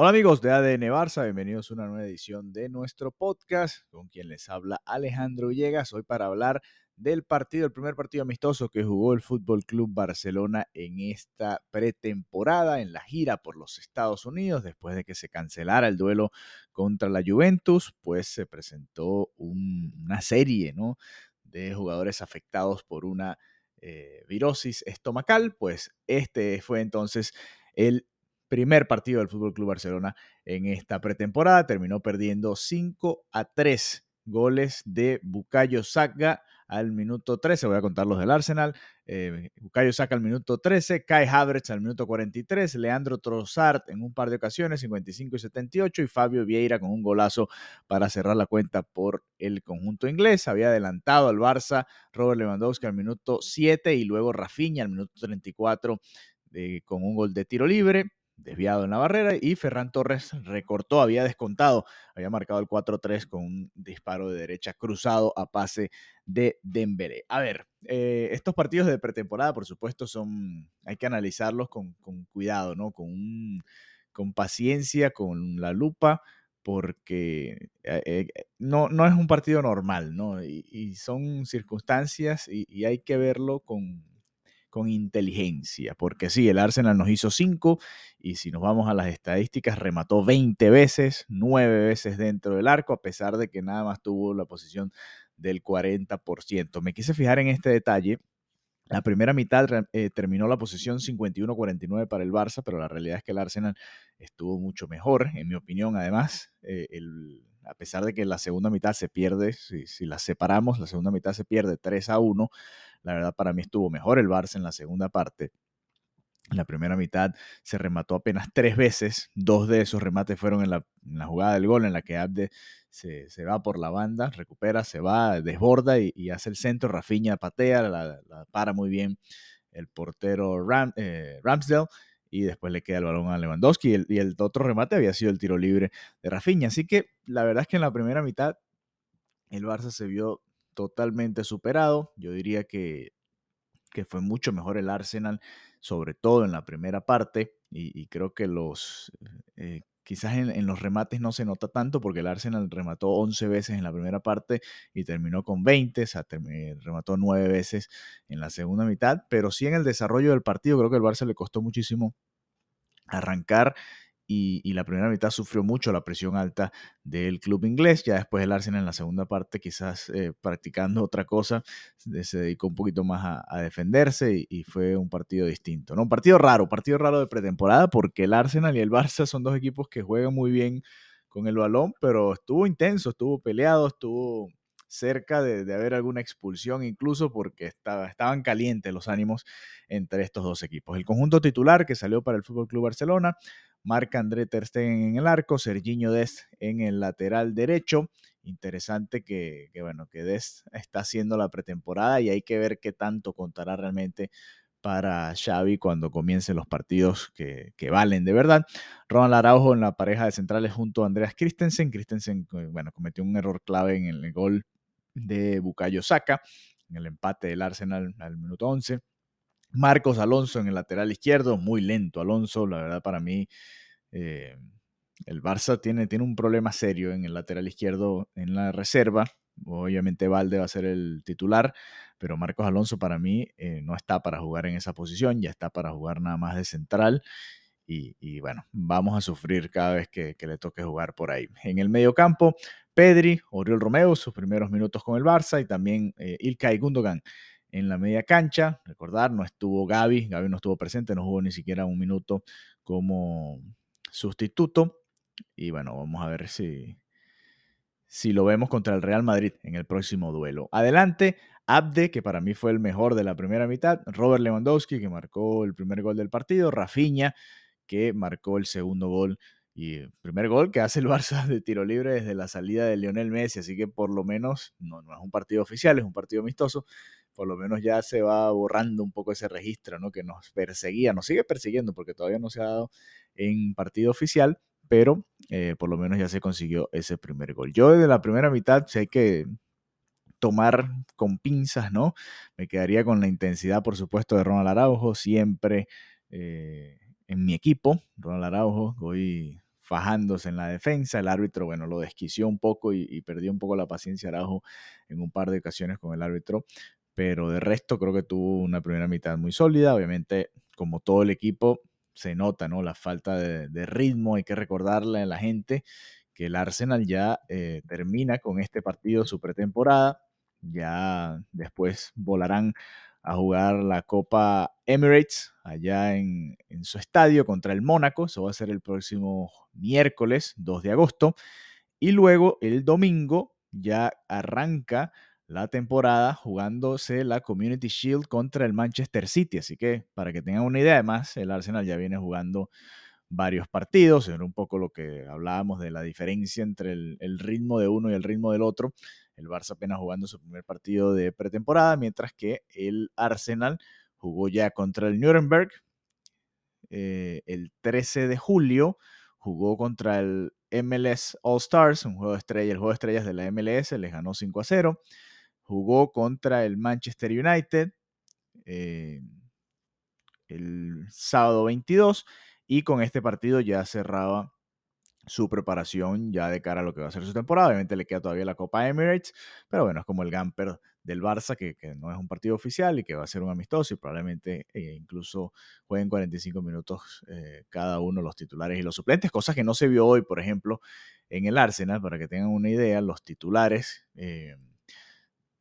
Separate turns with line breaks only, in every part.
Hola amigos de ADN Barça, bienvenidos a una nueva edición de nuestro podcast con quien les habla Alejandro Villegas. Hoy para hablar del partido, el primer partido amistoso que jugó el Fútbol Club Barcelona en esta pretemporada, en la gira por los Estados Unidos, después de que se cancelara el duelo contra la Juventus, pues se presentó una serie de jugadores afectados por una eh, virosis estomacal, pues este fue entonces el primer partido del Fútbol Club Barcelona en esta pretemporada. Terminó perdiendo 5 a 3 goles de Bucayo Saka al minuto 13. Voy a contar los del Arsenal. Eh, Bucayo Saka al minuto 13, Kai Havertz al minuto 43, Leandro Trossard en un par de ocasiones, 55 y 78, y Fabio Vieira con un golazo para cerrar la cuenta por el conjunto inglés. Había adelantado al Barça Robert Lewandowski al minuto 7 y luego Rafinha al minuto 34 eh, con un gol de tiro libre desviado en la barrera y Ferran Torres recortó, había descontado, había marcado el 4-3 con un disparo de derecha cruzado a pase de Dembélé. A ver, eh, estos partidos de pretemporada, por supuesto, son, hay que analizarlos con, cuidado, ¿no? Con, con paciencia, con la lupa, porque eh, eh, no, no es un partido normal, ¿no? Y, son circunstancias y hay que verlo con, con inteligencia, porque sí, el Arsenal nos hizo 5 y si nos vamos a las estadísticas, remató 20 veces, 9 veces dentro del arco, a pesar de que nada más tuvo la posición del 40%. Me quise fijar en este detalle. La primera mitad eh, terminó la posición 51-49 para el Barça, pero la realidad es que el Arsenal estuvo mucho mejor, en mi opinión. Además, eh, el, a pesar de que la segunda mitad se pierde, si, si separamos, la segunda mitad se pierde 3 a 1 la verdad, para mí estuvo mejor el Barça en la segunda parte. En la primera mitad se remató apenas tres veces. Dos de esos remates fueron en la, jugada del gol, en la que Abde se, va por la banda, recupera, se va, desborda y, hace el centro. Rafiña patea, la, para muy bien el portero eh, Ramsdale y después le queda el balón a Lewandowski. Y el, y el, otro remate había sido el tiro libre de Rafinha. Así que la verdad es que en la primera mitad el Barça se vio totalmente superado. Yo diría que, que fue mucho mejor el Arsenal, sobre todo en la primera parte, y, creo que los... Eh, quizás en, los remates no se nota tanto porque el Arsenal remató 11 veces en la primera parte y terminó con 20, o sea, remató 9 veces en la segunda mitad, pero sí en el desarrollo del partido creo que el Barça le costó muchísimo arrancar y, la primera mitad sufrió mucho la presión alta del club inglés. Ya después el Arsenal en la segunda parte, quizás eh, practicando otra cosa, se dedicó un poquito más a, defenderse y, fue un partido distinto. ¿no? Un partido raro, partido raro de pretemporada porque el Arsenal y el Barça son dos equipos que juegan muy bien con el balón, pero estuvo intenso, estuvo peleado, estuvo cerca de, haber alguna expulsión, incluso porque estaba, estaban calientes los ánimos entre estos dos equipos. El conjunto titular que salió para el Fútbol Club Barcelona, marca André Ter Stegen en el arco, Serginho Dest en el lateral derecho. Interesante que, bueno, que Dest está haciendo la pretemporada y hay que ver qué tanto contará realmente para Xavi cuando comiencen los partidos que, valen de verdad. Ronald Araujo en la pareja de centrales junto a Andreas Christensen. Christensen, eh, bueno, cometió un error clave en el gol de Bukayo Saka, en el empate del Arsenal al minuto 11. Marcos Alonso en el lateral izquierdo, muy lento Alonso, la verdad para mí eh, el Barça tiene, tiene un problema serio en el lateral izquierdo en la reserva. Obviamente Valde va a ser el titular, pero Marcos Alonso para mí eh, no está para jugar en esa posición, ya está para jugar nada más de central. Y, bueno, vamos a sufrir cada vez que, le toque jugar por ahí. En el medio campo, Pedri, Oriol Romeo, sus primeros minutos con el Barça y también eh, Ilkay Gundogan en la media cancha. Recordar, no estuvo Gaby, Gaby no estuvo presente, no jugó ni siquiera un minuto como sustituto. Y bueno, vamos a ver si, si lo vemos contra el Real Madrid en el próximo duelo. Adelante, Abde, que para mí fue el mejor de la primera mitad, Robert Lewandowski, que marcó el primer gol del partido, Rafinha, que marcó el segundo gol y el primer gol que hace el Barça de tiro libre desde la salida de Lionel Messi, así que por lo menos no, no es un partido oficial, es un partido amistoso, por lo menos ya se va borrando un poco ese registro, ¿no? Que nos perseguía, nos sigue persiguiendo porque todavía no se ha dado en partido oficial, pero eh, por lo menos ya se consiguió ese primer gol. Yo desde la primera mitad, hay que tomar con pinzas, ¿no? Me quedaría con la intensidad, por supuesto, de Ronald Araujo, siempre eh, en mi equipo. Ronald Araujo hoy fajándose en la defensa. El árbitro, bueno, lo desquició un poco y, perdió un poco la paciencia Araujo en un par de ocasiones con el árbitro. Pero de resto creo que tuvo una primera mitad muy sólida. Obviamente, como todo el equipo, se nota, ¿no? La falta de, ritmo. Hay que recordarle a la gente que el Arsenal ya eh, termina con este partido su pretemporada. Ya después volarán a jugar la Copa Emirates allá en, su estadio contra el Mónaco. Eso va a ser el próximo miércoles 2 de agosto. Y luego el domingo ya arranca la temporada jugándose la Community Shield contra el Manchester City. Así que para que tengan una idea, además el Arsenal ya viene jugando varios partidos. Era un poco lo que hablábamos de la diferencia entre el ritmo de uno y el ritmo del otro el Barça apenas jugando su primer partido de pretemporada, mientras que el Arsenal jugó ya contra el Nuremberg eh, el 13 de julio, jugó contra el MLS All Stars, un juego de estrellas, el juego de estrellas de la MLS, les ganó 5 a 0, jugó contra el Manchester United eh, el sábado 22 y con este partido ya cerraba su preparación ya de cara a lo que va a ser su temporada. Obviamente le queda todavía la Copa Emirates, pero bueno, es como el Gamper del Barça, que, no es un partido oficial y que va a ser un amistoso y probablemente eh, incluso jueguen 45 minutos eh, cada uno los titulares y los suplentes, cosas que no se vio hoy, por ejemplo, en el Arsenal, para que tengan una idea, los titulares, eh,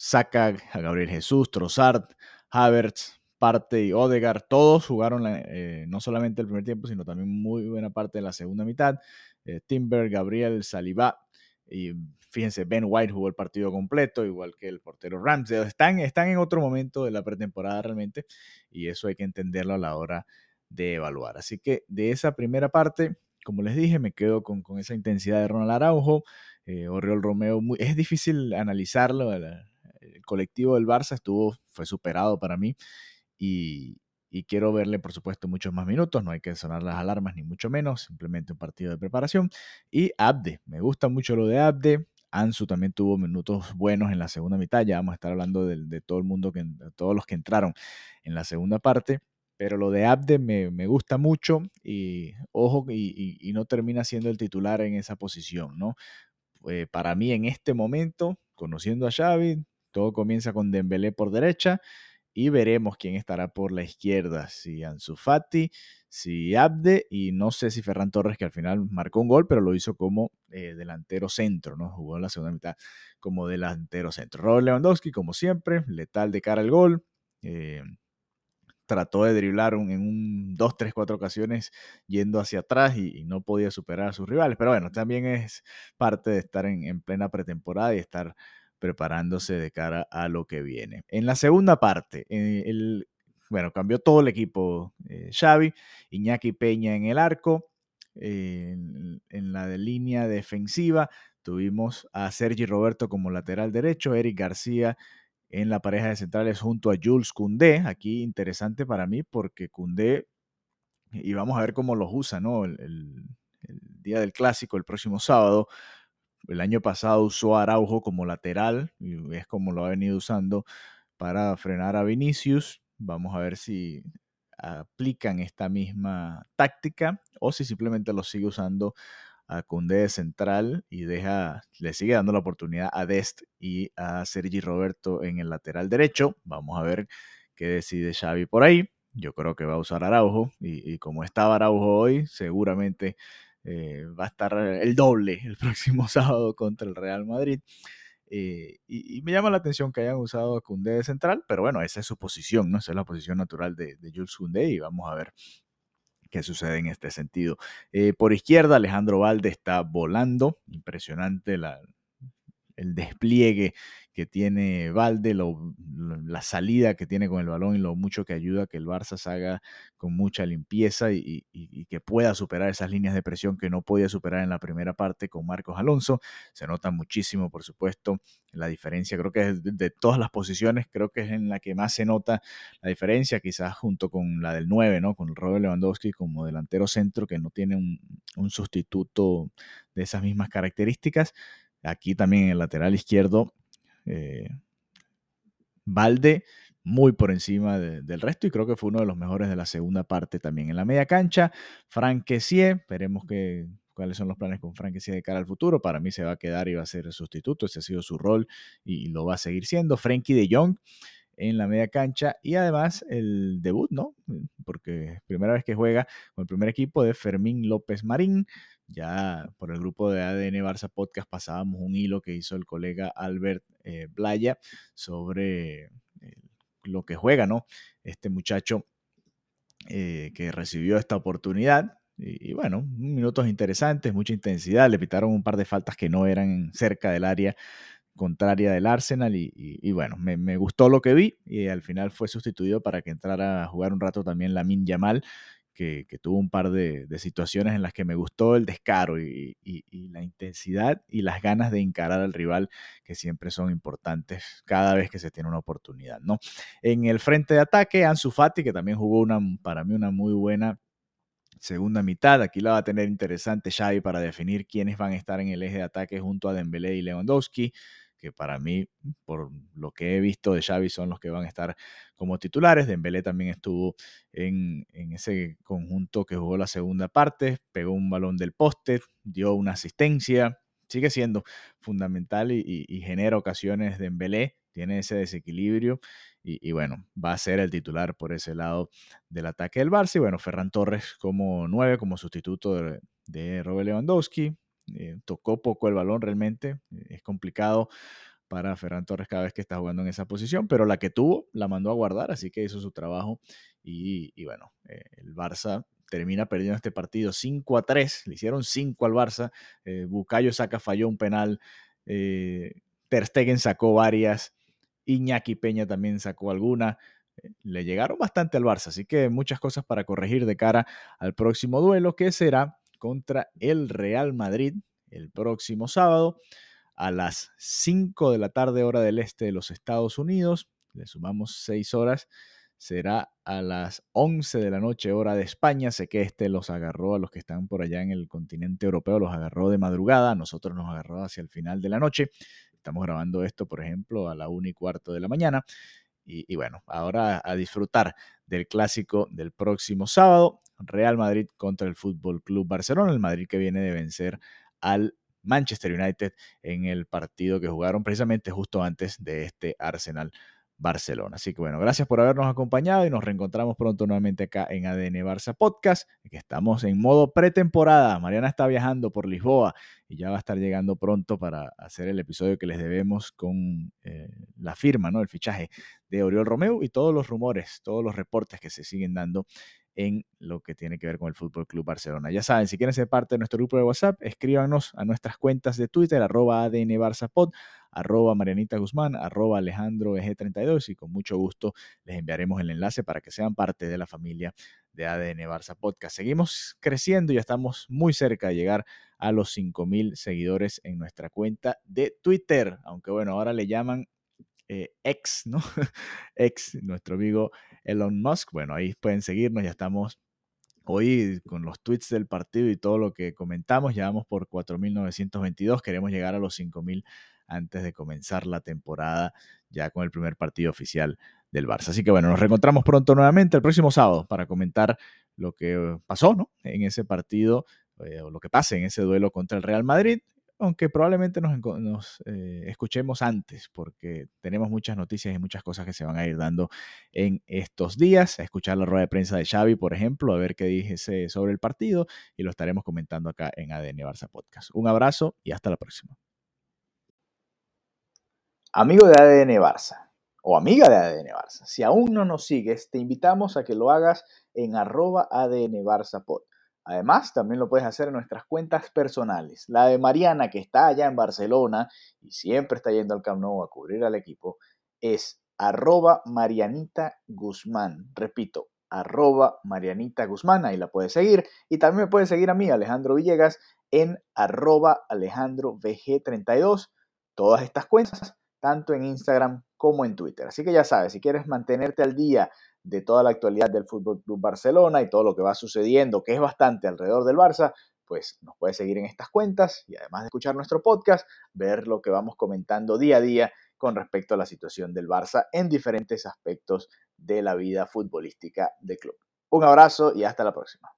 Saca a Gabriel Jesús, Trossard, Havertz, Parte y Odegaard, todos jugaron eh, no solamente el primer tiempo, sino también muy buena parte de la segunda mitad. Eh, Timber, Gabriel, Saliba y fíjense, Ben White jugó el partido completo, igual que el portero Ramsey. Están, están en otro momento de la pretemporada realmente y eso hay que entenderlo a la hora de evaluar. Así que de esa primera parte, como les dije, me quedo con, esa intensidad de Ronald Araujo, eh, Oriol Romeo. es difícil analizarlo. El, el colectivo del Barça estuvo, fue superado para mí y, quiero verle, por supuesto, muchos más minutos. No hay que sonar las alarmas, ni mucho menos. Simplemente un partido de preparación. Y Abde, me gusta mucho lo de Abde. Ansu también tuvo minutos buenos en la segunda mitad. Ya vamos a estar hablando de, todo el mundo, que, de todos los que entraron en la segunda parte. Pero lo de Abde me, gusta mucho y ojo, y, no termina siendo el titular en esa posición, ¿no? Eh, para mí en este momento, conociendo a Xavi, todo comienza con Dembélé por derecha y veremos quién estará por la izquierda, si Ansu Fati, si Abde y no sé si Ferran Torres que al final marcó un gol, pero lo hizo como eh, delantero centro, ¿no? Jugó en la segunda mitad como delantero centro. Robert Lewandowski, como siempre, letal de cara al gol. Eh, trató de driblar en un 2, 3, 4 ocasiones yendo hacia atrás y, no podía superar a sus rivales. Pero bueno, también es parte de estar en, en plena pretemporada y estar preparándose de cara a lo que viene. En la segunda parte, eh, el, bueno, cambió todo el equipo eh, Xavi, Iñaki Peña en el arco, en, la línea defensiva tuvimos a Sergi Roberto como lateral derecho, Eric García en la pareja de centrales junto a Jules Koundé, aquí interesante para mí porque Koundé, y vamos a ver cómo los usa, ¿no? el día del clásico, el próximo sábado, el año pasado usó a Araujo como lateral y es como lo ha venido usando para frenar a Vinicius. Vamos a ver si aplican esta misma táctica o si simplemente lo sigue usando a Cundé de central y deja, le sigue dando la oportunidad a Dest y a Sergi Roberto en el lateral derecho. Vamos a ver qué decide Xavi por ahí. Yo creo que va a usar Araujo y, y como estaba Araujo hoy, seguramente eh, va a estar el doble el próximo sábado contra el Real Madrid. Eh, y, me llama la atención que hayan usado a Koundé de central, pero bueno, esa es su posición, ¿no? Esa es la posición natural de, Jules Koundé y vamos a ver qué sucede en este sentido. Eh, por izquierda, Alejandro Valde está volando, impresionante la, el despliegue que tiene Valde, la salida que tiene con el balón y lo mucho que ayuda a que el Barça se haga con mucha limpieza y, que pueda superar esas líneas de presión que no podía superar en la primera parte con Marcos Alonso. Se nota muchísimo, por supuesto, la diferencia. Creo que de, de todas las posiciones, creo que es en la que más se nota la diferencia, quizás junto con la del 9, ¿no? con Robert Lewandowski como delantero centro, que no tiene un, un sustituto de esas mismas características. Aquí también en el lateral izquierdo eh, Valde muy por encima del resto y creo que fue uno de los mejores de la segunda parte también. En la media cancha, Frank veremos que, cuáles son los planes con Frank de cara al futuro. Para mí se va a quedar y va a ser el sustituto. Ese ha sido su rol y, lo va a seguir siendo. Frankie de Jong en la media cancha y además el debut, ¿no? Porque primera vez que juega con el primer equipo de Fermín López Marín. Ya por el grupo de ADN Barça Podcast pasábamos un hilo que hizo el colega Albert eh, Blaya sobre eh, lo que juega, ¿no? Este muchacho eh, que recibió esta oportunidad. Y, bueno, minutos interesantes, mucha intensidad. Le pitaron un par de faltas que no eran cerca del área contraria del Arsenal. Y, bueno, me, gustó lo que vi. Y al final fue sustituido para que entrara a jugar un rato también Lamin Yamal, que, tuvo un par de, situaciones en las que me gustó el descaro y, la intensidad y las ganas de encarar al rival, que siempre son importantes cada vez que se tiene una oportunidad, ¿no? En el frente de ataque, Ansu Fati, que también jugó una, para mí una muy buena segunda mitad. Aquí la va a tener interesante Xavi para definir quiénes van a estar en el eje de ataque junto a Dembélé y Lewandowski que para mí, por lo que he visto de Xavi, son los que van a estar como titulares. Dembélé también estuvo en, ese conjunto que jugó la segunda parte, pegó un balón del poste, dio una asistencia, sigue siendo fundamental y, genera ocasiones Dembélé, tiene ese desequilibrio y, bueno, va a ser el titular por ese lado del ataque del Barça. Y bueno, Ferran Torres como nueve, como sustituto de, de Robert Lewandowski, eh, tocó poco el balón realmente. Eh, es complicado para Ferran Torres cada vez que está jugando en esa posición, pero la que tuvo la mandó a guardar, así que hizo su trabajo. Y, bueno, eh, el Barça termina perdiendo este partido 5 a 3. Le hicieron 5 al Barça. Bucayo Saca falló un penal. Ter Stegen sacó varias. Iñaki Peña también sacó alguna le llegaron bastante al Barça, así que muchas cosas para corregir de cara al próximo duelo, que será contra el Real Madrid el próximo sábado a las 5 de la tarde hora del este de los Estados Unidos. Le sumamos 6 horas. Será a las 11 de la noche hora de España. Sé que este los agarró a los que están por allá en el continente europeo, los agarró de madrugada. Nosotros nos agarró hacia el final de la noche. Estamos grabando esto, por ejemplo, a la 1 y cuarto de la mañana. Y, bueno, ahora a disfrutar del clásico del próximo sábado, Real Madrid contra el Fútbol Club Barcelona, el Madrid que viene de vencer al Manchester United en el partido que jugaron precisamente justo antes de este Arsenal Barcelona. Así que bueno, gracias por habernos acompañado y nos reencontramos pronto nuevamente acá en ADN Barça Podcast, que estamos en modo pretemporada. Mariana está viajando por Lisboa y ya va a estar llegando pronto para hacer el episodio que les debemos con eh, la firma, ¿no? El fichaje de Oriol Romeo y todos los rumores, todos los reportes que se siguen dando en lo que tiene que ver con el Fútbol Club Barcelona. Ya saben, si quieren ser parte de nuestro grupo de WhatsApp, escríbanos a nuestras cuentas de Twitter, arroba ADN arroba Marianita Guzmán, arroba Alejandro 32 y con mucho gusto les enviaremos el enlace para que sean parte de la familia de ADN Barça Podcast. Seguimos creciendo y ya estamos muy cerca de llegar a los 5.000 seguidores en nuestra cuenta de Twitter, aunque bueno, ahora le llaman eh, ex, ¿no? ex, nuestro amigo Elon Musk. Bueno, ahí pueden seguirnos, ya estamos hoy con los tweets del partido y todo lo que comentamos, ya vamos por 4.922, queremos llegar a los 5.000 antes de comenzar la temporada ya con el primer partido oficial del Barça. Así que bueno, nos reencontramos pronto nuevamente el próximo sábado para comentar lo que pasó ¿no? en ese partido eh, o lo que pase en ese duelo contra el Real Madrid aunque probablemente nos, eh, escuchemos antes, porque tenemos muchas noticias y muchas cosas que se van a ir dando en estos días. Escuchar la rueda de prensa de Xavi, por ejemplo, a ver qué dijese sobre el partido y lo estaremos comentando acá en ADN Barça Podcast. Un abrazo y hasta la próxima. Amigo de ADN Barça o amiga de ADN Barça, si aún no nos sigues, te invitamos a que lo hagas en arroba ADN Barça Podcast Además, también lo puedes hacer en nuestras cuentas personales. La de Mariana, que está allá en Barcelona y siempre está yendo al Camp Nou a cubrir al equipo, es arroba Marianita Guzmán. Repito, arroba Marianita Guzmán, ahí la puedes seguir. Y también me puedes seguir a mí, Alejandro Villegas, en arroba Alejandro VG32. Todas estas cuentas, tanto en Instagram como en Twitter. Así que ya sabes, si quieres mantenerte al día de toda la actualidad del Fútbol Club Barcelona y todo lo que va sucediendo, que es bastante alrededor del Barça, pues nos puedes seguir en estas cuentas y además de escuchar nuestro podcast, ver lo que vamos comentando día a día con respecto a la situación del Barça en diferentes aspectos de la vida futbolística del club. Un abrazo y hasta la próxima.